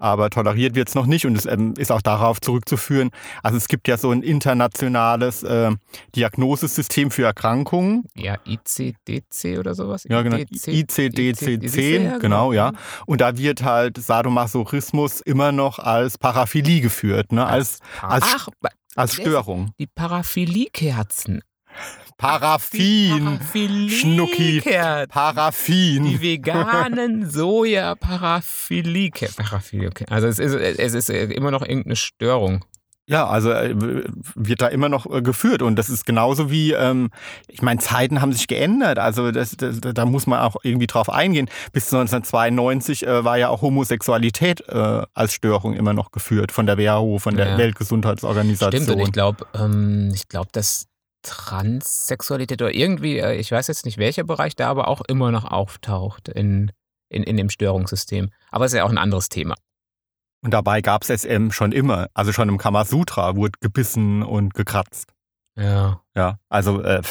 aber toleriert wird es noch nicht und es ähm, ist auch darauf zurückzuführen. Also es gibt ja so ein internationales äh, Diagnosesystem für Erkrankungen. Ja, ICDC oder sowas? Ja, genau. ICD-10, genau, ja. Und da wird halt Sadomasochismus immer noch als Paraphilie geführt, ne? als, als, Ach, als Störung. die Paraphilie-Kerzen. Paraffin, Schnucki. Paraffin. Die veganen soja paraphilie Paraphilie Also es ist, es ist immer noch irgendeine Störung. Ja, also äh, wird da immer noch äh, geführt und das ist genauso wie, ähm, ich meine, Zeiten haben sich geändert, also das, das, da muss man auch irgendwie drauf eingehen. Bis 1992 äh, war ja auch Homosexualität äh, als Störung immer noch geführt von der WHO, von der Ja. Weltgesundheitsorganisation. Stimmt, und ich glaube, ähm, ich glaube, dass Transsexualität oder irgendwie, äh, ich weiß jetzt nicht welcher Bereich, da aber auch immer noch auftaucht in, in, in dem Störungssystem. Aber es ist ja auch ein anderes Thema. Und dabei gab es SM schon immer, also schon im Kamasutra wurde gebissen und gekratzt. Ja. Ja, also, äh,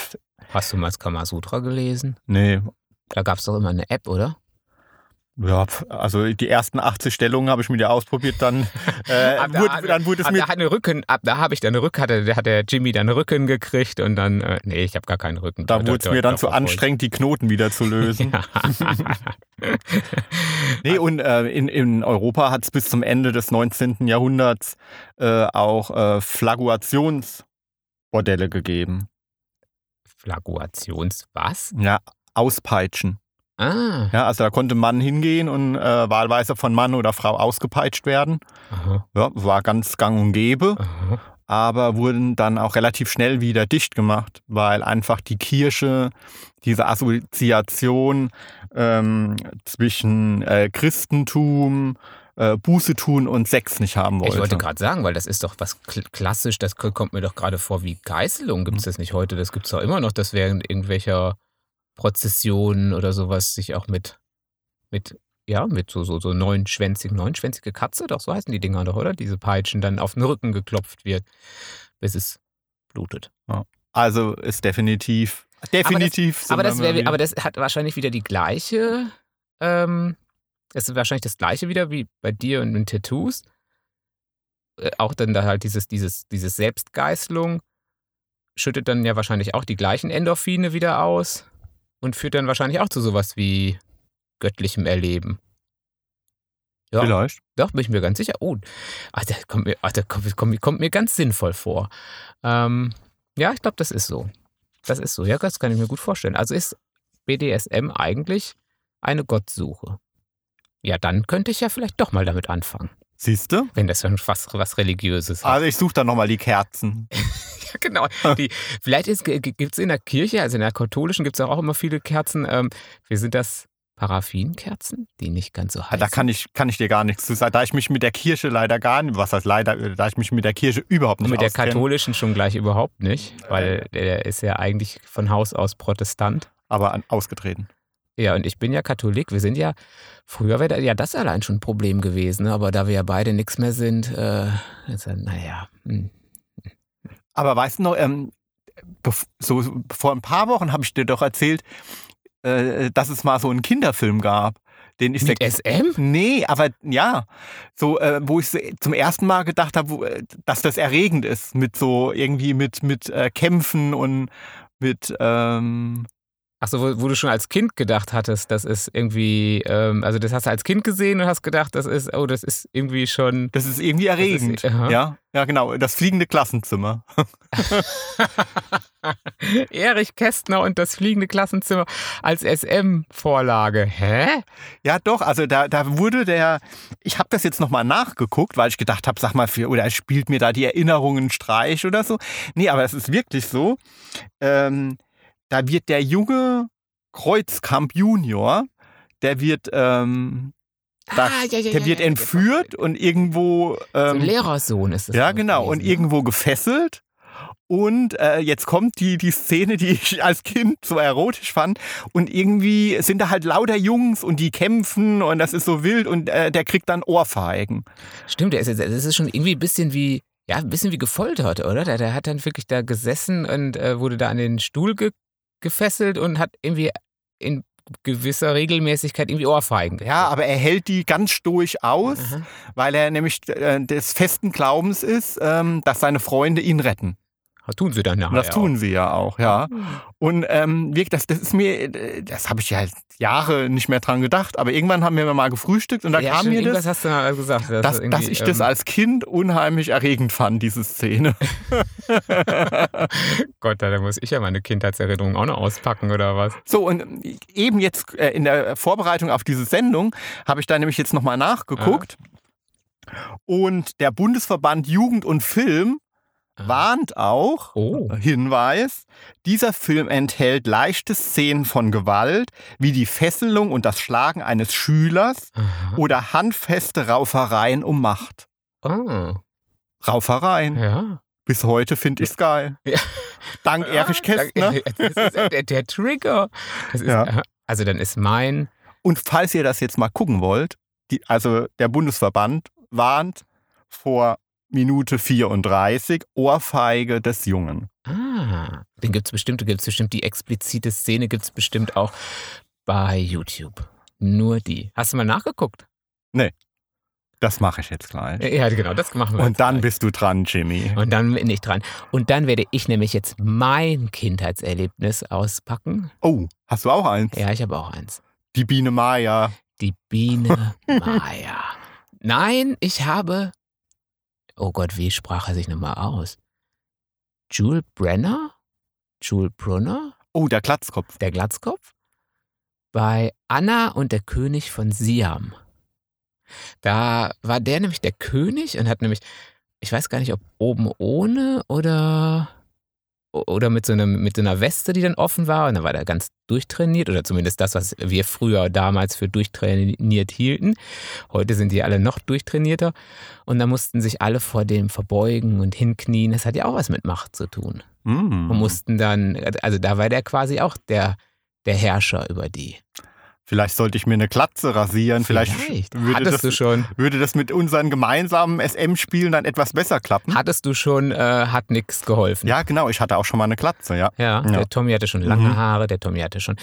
Hast du mal das Kamasutra gelesen? nee, Da gab es doch immer eine App, oder? Ja, also die ersten 80 Stellungen habe ich mir ja ausprobiert, dann, äh, Ab da- wurde, dann wurde es ab mir da hat eine Rücken, ab da habe ich dann eine Rücken, hatte, da hat der Jimmy dann Rücken gekriegt und dann, äh, nee, ich habe gar keinen Rücken. Da Doch, wurde es mir dann zu obwohl- anstrengend, die Knoten wieder zu lösen. Nee, und äh, in, in Europa hat es bis zum Ende des 19. Jahrhunderts äh, auch äh, Flagguationsbordelle gegeben. Flagguations, was? Ja, Auspeitschen. Ah. Ja, also da konnte Mann hingehen und äh, wahlweise von Mann oder Frau ausgepeitscht werden. Aha, Ja, war ganz gang und gäbe, aha. aber wurden dann auch relativ schnell wieder dicht gemacht, weil einfach die Kirche diese Assoziation ähm, zwischen äh, Christentum, äh, Buße tun und Sex nicht haben wollte. Ich wollte gerade sagen, weil das ist doch was kl- klassisch, das kommt mir doch gerade vor wie Geißelung. Gibt es das nicht heute? Das gibt es doch immer noch, dass während irgendwelcher Prozessionen oder sowas sich auch mit, mit ja, mit so, so, so neunschwänzig, neunschwänzige Katze, doch so heißen die Dinger doch, oder? Diese Peitschen dann auf den Rücken geklopft wird, bis es blutet. Also ist definitiv, definitiv. Aber das, wär, wieder- aber das hat wahrscheinlich wieder die gleiche, ähm, es ist wahrscheinlich das gleiche wieder wie bei dir und den Tattoos. Äh, auch dann da halt dieses, dieses, dieses Selbstgeißelung schüttet dann ja wahrscheinlich auch die gleichen Endorphine wieder aus und führt dann wahrscheinlich auch zu sowas wie göttlichem Erleben. Ja, Vielleicht. doch, bin ich mir ganz sicher. Oh, ach, das kommt mir, ach, das kommt, kommt, kommt mir ganz sinnvoll vor. Ähm, ja, ich glaube, das ist so. Das ist so. Ja, das kann ich mir gut vorstellen. Also ist BDSM eigentlich eine Gottsuche. Ja, dann könnte ich ja vielleicht doch mal damit anfangen. Siehst du? Wenn das schon fast was Religiöses hat. Also ich suche dann nochmal die Kerzen. Ja, genau. Die, vielleicht gibt es in der Kirche, also in der katholischen gibt es auch immer viele Kerzen. Ähm, wie sind das? Paraffinkerzen, die nicht ganz so heiß Ah, Da kann ich, kann ich dir gar nichts zu sagen. Da ich mich mit der Kirche leider gar nicht, was heißt leider, äh, da ich mich mit der Kirche überhaupt Und nicht mit der auskenne. katholischen schon gleich überhaupt nicht, weil der ist ja eigentlich von Haus aus Protestant. Aber an, ausgetreten. Ja, und ich bin ja Katholik. Wir sind ja, früher wäre ja das allein schon ein Problem gewesen, ne? aber da wir ja beide nichts mehr sind, äh, ist naja. Hm. Aber weißt du noch, ähm, so vor ein paar Wochen habe ich dir doch erzählt, äh, dass es mal so einen Kinderfilm gab. Den ist Mit SM? Nee, aber ja, so äh, wo ich zum ersten Mal gedacht habe, äh, dass das erregend ist mit so irgendwie mit mit äh, Kämpfen und mit ähm, Achso, wo, wo du schon als Kind gedacht hattest, das ist irgendwie, ähm, also das hast du als Kind gesehen und hast gedacht, das ist, oh, das ist irgendwie schon. das ist irgendwie erregend. aha. ja, ja genau, das fliegende Klassenzimmer. Erich Kästner und das fliegende Klassenzimmer als SM-Vorlage. Hä? Ja, doch, also da, da wurde der, ich habe das jetzt nochmal nachgeguckt, weil ich gedacht habe, sag mal, für, oder spielt mir da die Erinnerungen Streich oder so. Nee, aber es ist wirklich so, ähm, da wird der junge Kreuzkamp Junior, der wird, ähm, da, Ah, ja, ja, der ja, wird entführt und irgendwo, So ähm, Lehrersohn ist es. ja genau, und gewesen, ne? irgendwo gefesselt. Und äh, jetzt kommt die, die Szene, die ich als Kind so erotisch fand. Und irgendwie sind da halt lauter Jungs und die kämpfen und das ist so wild und äh, der kriegt dann Ohrfeigen. Stimmt, der ist, jetzt- das ist schon irgendwie ein bisschen wie, ja, ein bisschen wie gefoltert, oder? Der, der hat dann wirklich da gesessen und äh, wurde da an den Stuhl ge gefesselt und hat irgendwie in gewisser Regelmäßigkeit irgendwie Ohrfeigen. Ja, aber er hält die ganz stoisch aus, Aha. weil er nämlich äh, des festen Glaubens ist, ähm, dass seine Freunde ihn retten. Das tun sie dann nachher. Das tun sie ja auch, ja. auch. Und ähm, wirklich, das, das ist mir, das habe ich ja Jahre nicht mehr dran gedacht, aber irgendwann haben wir mal gefrühstückt und da ja, kam mir das, hast du mal gesagt. dass dass, dass ich das ähm, als Kind unheimlich erregend fand, diese Szene. Gott, da muss ich ja meine Kindheitserinnerungen auch noch auspacken oder was? So, und eben jetzt äh, in der Vorbereitung auf diese Sendung habe ich da nämlich jetzt nochmal nachgeguckt. Und der Bundesverband Jugend und Film Ah. Warnt auch, Oh. Hinweis, dieser Film enthält leichte Szenen von Gewalt, wie die Fesselung und das Schlagen eines Schülers Aha. oder handfeste Raufereien um Macht. Oh. Raufereien. Ja. Bis heute finde ich's geil. Ja. Dank Erich Kästner. Das ist der, der Trigger. Ist, Ja. Also dann ist mein. Und falls ihr das jetzt mal gucken wollt, die, also der Bundesverband warnt vor Minute 34 Ohrfeige des Jungen. Ah, den gibt es bestimmt, gibt's bestimmt die explizite Szene, gibt es bestimmt auch bei YouTube. Nur die. Hast du mal nachgeguckt? Das mache ich jetzt gleich. Ja, genau, das machen wir. Und dann gleich. bist du dran, Jimmy. Und dann bin ich dran. Und dann werde ich nämlich jetzt mein Kindheitserlebnis auspacken. Oh, hast du auch eins? Ja, ich habe auch eins. Die Biene Maya. Die Biene Maya. Nein, ich habe. Oh Gott, wie sprach er sich nochmal aus? Jules Brenner? Jules Brunner? Oh, der Glatzkopf. Der Glatzkopf? Bei Anna und der König von Siam. Da war der nämlich der König und hat nämlich, ich weiß gar nicht, ob oben ohne oder, oder mit so, einem, mit so einer Weste, die dann offen war. Und dann war der ganz durchtrainiert oder zumindest das, was wir früher damals für durchtrainiert hielten. Heute sind die alle noch durchtrainierter. Und da mussten sich alle vor dem verbeugen und hinknien. Das hat ja auch was mit Macht zu tun. Mm. Und mussten dann, also da war der quasi auch der, der Herrscher über die. Vielleicht sollte ich mir eine Glatze rasieren. Vielleicht, würde, Hattest das, du schon, würde das mit unseren gemeinsamen SM-Spielen dann etwas besser klappen. hattest du schon, äh, hat nichts geholfen. ja, genau. Ich hatte auch schon mal eine Glatze, ja. Ja, Ja. der Tommy hatte schon lange Mhm. Haare, der Tommy hatte schon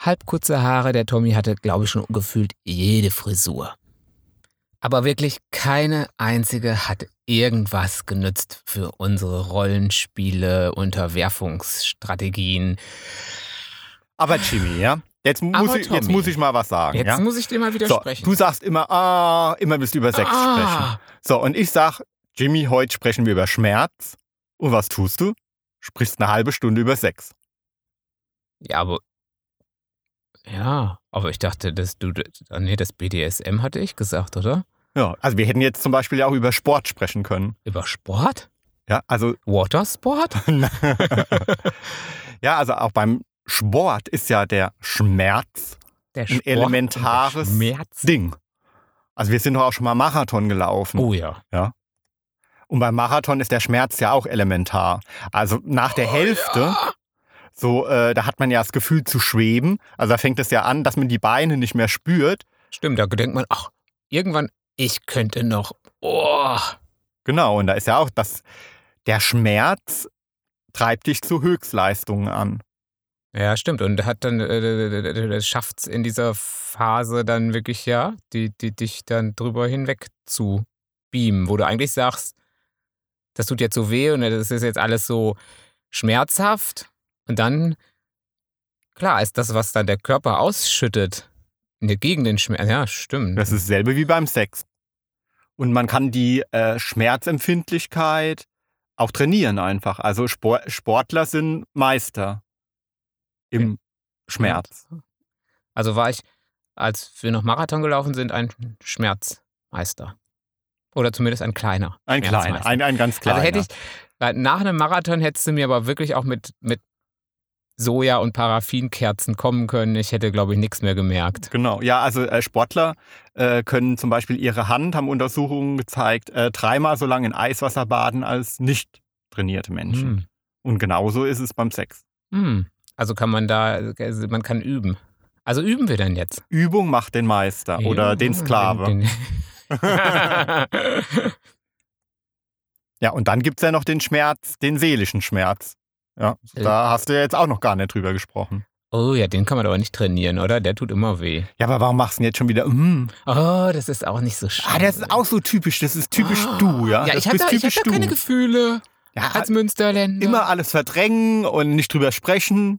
halb kurze Haare, der Tommy hatte, glaube ich, schon gefühlt jede Frisur. Aber wirklich keine einzige hat irgendwas genützt für unsere Rollenspiele, Unterwerfungsstrategien. Aber Jimmy, ja. Jetzt muss, Aber ich, jetzt muss ich mal was sagen. Jetzt ja? muss ich dir mal so, widersprechen. du sagst immer, ah, immer willst du über Sex sprechen. ah, So, und ich sag, Jimmy, heute sprechen wir über Schmerz. Und was tust du? Sprichst eine halbe Stunde über Sex. Ja, aber. Ja, aber ich dachte, dass du. ah, Nee, das BDSM hatte ich gesagt, oder? Ja, also wir hätten jetzt zum Beispiel ja auch über Sport sprechen können. Über Sport? Ja, also, Watersport? ja, also auch beim Sport ist ja der Schmerz Der Ein Sport elementares Schmerz. Ding. Also wir sind doch auch schon mal Marathon gelaufen. Oh ja. Und beim Marathon ist der Schmerz ja auch elementar. Also nach der Hälfte, so, äh, da hat man ja das Gefühl zu schweben. Also da fängt es ja an, dass man die Beine nicht mehr spürt. Stimmt, da denkt man, ach, irgendwann, ich könnte noch. Oh. Genau, und da ist ja auch das, der Schmerz treibt dich zu Höchstleistungen an. Ja, stimmt. Und hat dann, äh, schafft es in dieser Phase dann wirklich, ja, die, die dich dann drüber hinweg zu beamen, wo du eigentlich sagst, das tut jetzt so weh und das ist jetzt alles so schmerzhaft. Und dann, klar, ist das, was dann der Körper ausschüttet, gegen den Schmerz. Ja, stimmt. Das ist dasselbe wie beim Sex. Und man kann die äh, Schmerzempfindlichkeit auch trainieren einfach. Also Spor Sportler sind Meister im Schmerz. Also war ich, als wir noch Marathon gelaufen sind, ein Schmerzmeister. Oder zumindest ein kleiner. Ein kleiner, ein, ein ganz kleiner. Also hätte ich, nach einem Marathon hättest du mir aber wirklich auch mit, mit Soja- und Paraffinkerzen kommen können. Ich hätte, glaube ich, nichts mehr gemerkt. Genau, ja, also äh, Sportler äh, können zum Beispiel ihre Hand, haben Untersuchungen gezeigt, äh, dreimal so lange in Eiswasser baden als nicht trainierte Menschen. Hm. Und genauso ist es beim Sex. Hm. Also kann man da, also man kann üben. Also üben wir denn jetzt? Übung macht den Meister oder Ja, den Sklave. den- Ja, und dann gibt es ja noch den Schmerz, den seelischen Schmerz. Ja, Äh. da hast du ja jetzt auch noch gar nicht drüber gesprochen. Oh ja, den kann man aber nicht trainieren, oder? Der tut immer weh. Ja, aber warum machst du denn jetzt schon wieder? Mm. Oh, das ist auch nicht so schön. Ah, das ist auch so typisch. Das ist typisch du, ja. Ja, das ich habe da, ich hab da keine. Gefühle Ja, als Münsterländer. immer alles verdrängen und nicht drüber sprechen.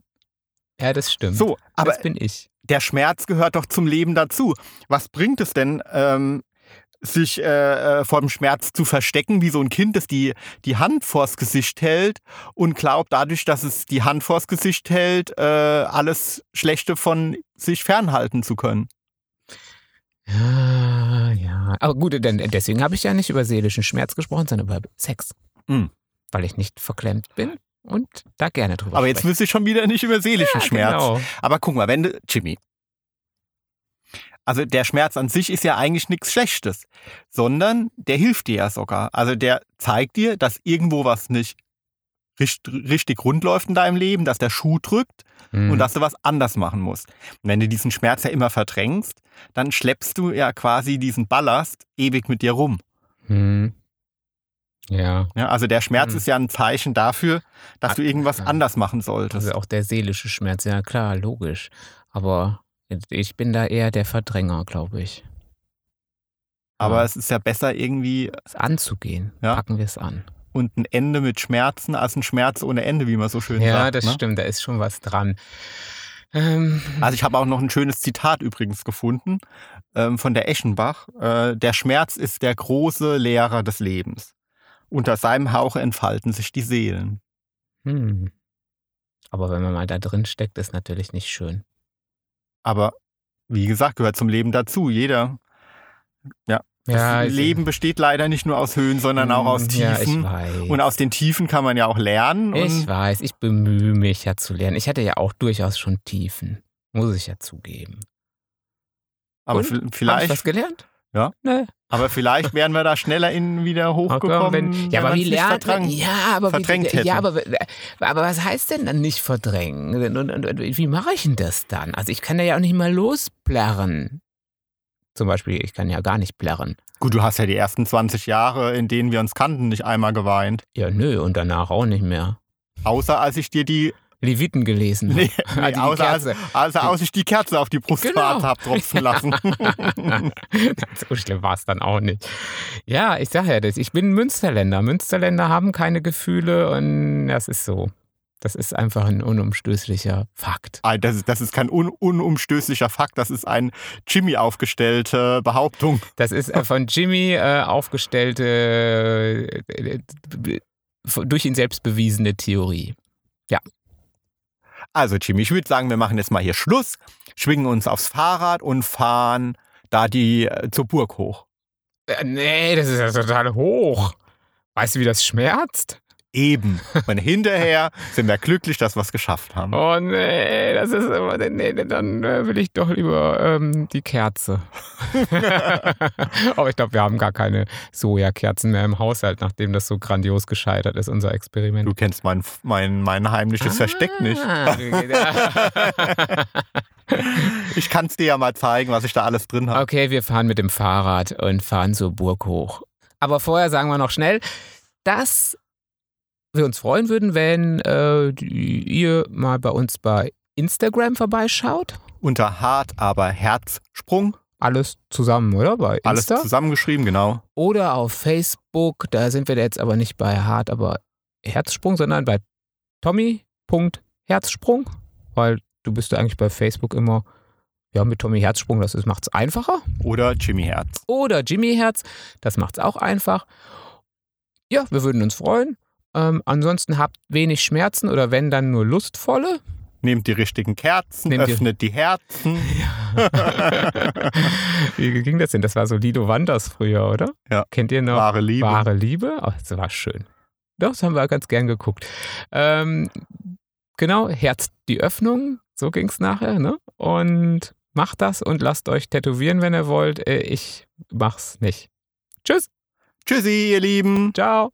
Ja, das stimmt. So, aber das bin ich. der Schmerz gehört doch zum Leben dazu. Was bringt es denn, ähm, sich äh, äh, vor dem Schmerz zu verstecken, wie so ein Kind, das die, die Hand vors Gesicht hält und glaubt dadurch, dass es die Hand vors Gesicht hält, äh, alles Schlechte von sich fernhalten zu können. Ja, ja. Aber gut, denn deswegen habe ich ja nicht über seelischen Schmerz gesprochen, sondern über Sex. Hm. Weil ich nicht verklemmt bin und da gerne drüber Aber jetzt spreche. wüsste ich schon wieder nicht über seelischen ja, Schmerz. Genau. Aber guck mal, wenn du, Jimmy. Also der Schmerz an sich ist ja eigentlich nichts Schlechtes, sondern der hilft dir ja sogar. Also der zeigt dir, dass irgendwo was nicht richt- richtig rund läuft in deinem Leben, dass der Schuh drückt Hm. und dass du was anders machen musst. Und wenn du diesen Schmerz ja immer verdrängst, dann schleppst du ja quasi diesen Ballast ewig mit dir rum. Hm. Ja, Ja, also der Schmerz Hm. ist ja ein Zeichen dafür, dass Ah, du irgendwas ja. anders machen solltest. also auch der seelische Schmerz, ja klar, logisch. Aber ich bin da eher der Verdränger, glaube ich. Aber Ja. es ist ja besser irgendwie Es anzugehen. Ja. Packen wir es an. und ein Ende mit Schmerzen als ein Schmerz ohne Ende, wie man so schön Ja, sagt. das ne? stimmt, da ist schon was dran. Ähm, Also ich habe auch noch ein schönes Zitat übrigens gefunden ähm, von der Eschenbach. Äh, der Schmerz ist der große Lehrer des Lebens. Unter seinem Hauche entfalten sich die Seelen. hm. Aber wenn man mal da drin steckt, ist natürlich nicht schön. Aber wie gesagt, gehört zum Leben dazu. Jeder. Das Ja, ich- Leben besteht leider nicht nur aus Höhen, sondern auch aus Hm, Ja, ich Tiefen. weiß. und aus den Tiefen kann man ja auch lernen. ich weiß, ich bemühe mich ja zu lernen. Ich hatte ja auch durchaus schon Tiefen. Muss ich ja zugeben. aber Und? vi- Hab ich vielleicht, was gelernt? Ja. Ne. Aber vielleicht wären wir da schneller in wieder Oh, komm, hochgekommen. wenn, ja, wenn aber wie nicht lernt man? Ja, aber verdrängt wie, hätte. ja, aber, aber was heißt denn dann nicht verdrängen? Und, und, und wie mache ich denn das dann? Also ich kann ja auch nicht mal losplärren. Zum Beispiel, ich kann ja gar nicht plärren. Gut, du hast ja die ersten 20 Jahre, in denen wir uns kannten, nicht einmal geweint. Ja, nö, und danach auch nicht mehr. Außer als ich dir die, Leviten gelesen. nee, nee, die außer Kerze. also als ich die Kerze auf die Brustwarze Genau. hab tropfen lassen. so schlimm war es dann auch nicht. Ja, ich sage ja das. Ich bin Münsterländer. Münsterländer haben keine Gefühle und das ist so. Das ist einfach ein unumstößlicher Fakt. Ah, das, ist, das ist kein un, unumstößlicher Fakt, das ist ein Jimmy aufgestellte Behauptung. Das ist äh, von Jimmy äh, aufgestellte, äh, äh, durch ihn selbst bewiesene Theorie. Also Jimmy, ich würde sagen, wir machen jetzt mal hier Schluss, schwingen uns aufs Fahrrad und fahren da die äh, zur Burg hoch. Äh, nee, das ist ja total hoch. Weißt du, wie das schmerzt? Eben. Und hinterher sind wir glücklich, dass wir es geschafft haben. Oh nee, das ist immer, nee, dann äh, will ich doch lieber ähm, die Kerze. Aber ich glaube, wir haben gar keine Sojakerzen mehr im Haushalt, nachdem das so grandios gescheitert ist, unser Experiment. Du kennst mein, mein, mein heimliches Versteck nicht. Ah. Ich kann es dir ja mal zeigen, was ich da alles drin habe. okay, wir fahren mit dem Fahrrad und fahren zur Burg hoch. Aber vorher sagen wir noch schnell, dass wir uns freuen würden, wenn äh, ihr mal bei uns bei Instagram vorbeischaut. Unter hart, aber Herzsprung. Alles zusammen, oder? Bei Alles Insta. zusammengeschrieben, genau. Oder auf Facebook, da sind wir jetzt aber nicht bei Hart, aber Herzsprung, sondern bei Tommy.herzsprung, weil du bist ja eigentlich bei Facebook immer ja, mit Tommy Herzsprung, das macht es einfacher. Oder Jimmy Herz. Oder Jimmy Herz, das macht es auch einfach. Ja, wir würden uns freuen. Ähm, ansonsten habt wenig Schmerzen oder wenn dann nur lustvolle. Nehmt die richtigen Kerzen, Nehmt die- öffnet die Herzen. Wie ging das denn? Das war so Lido Wanders früher, oder? Ja. Kennt ihr noch? Wahre Liebe. Wahre Liebe? Oh, das war schön. Doch, das haben wir ganz gern geguckt. Ähm, genau, Herz die Öffnung, so ging es nachher, ne? Und macht das und lasst euch tätowieren, wenn ihr wollt. Äh, Ich mach's nicht. Tschüss, Tschüssi, ihr Lieben. ciao.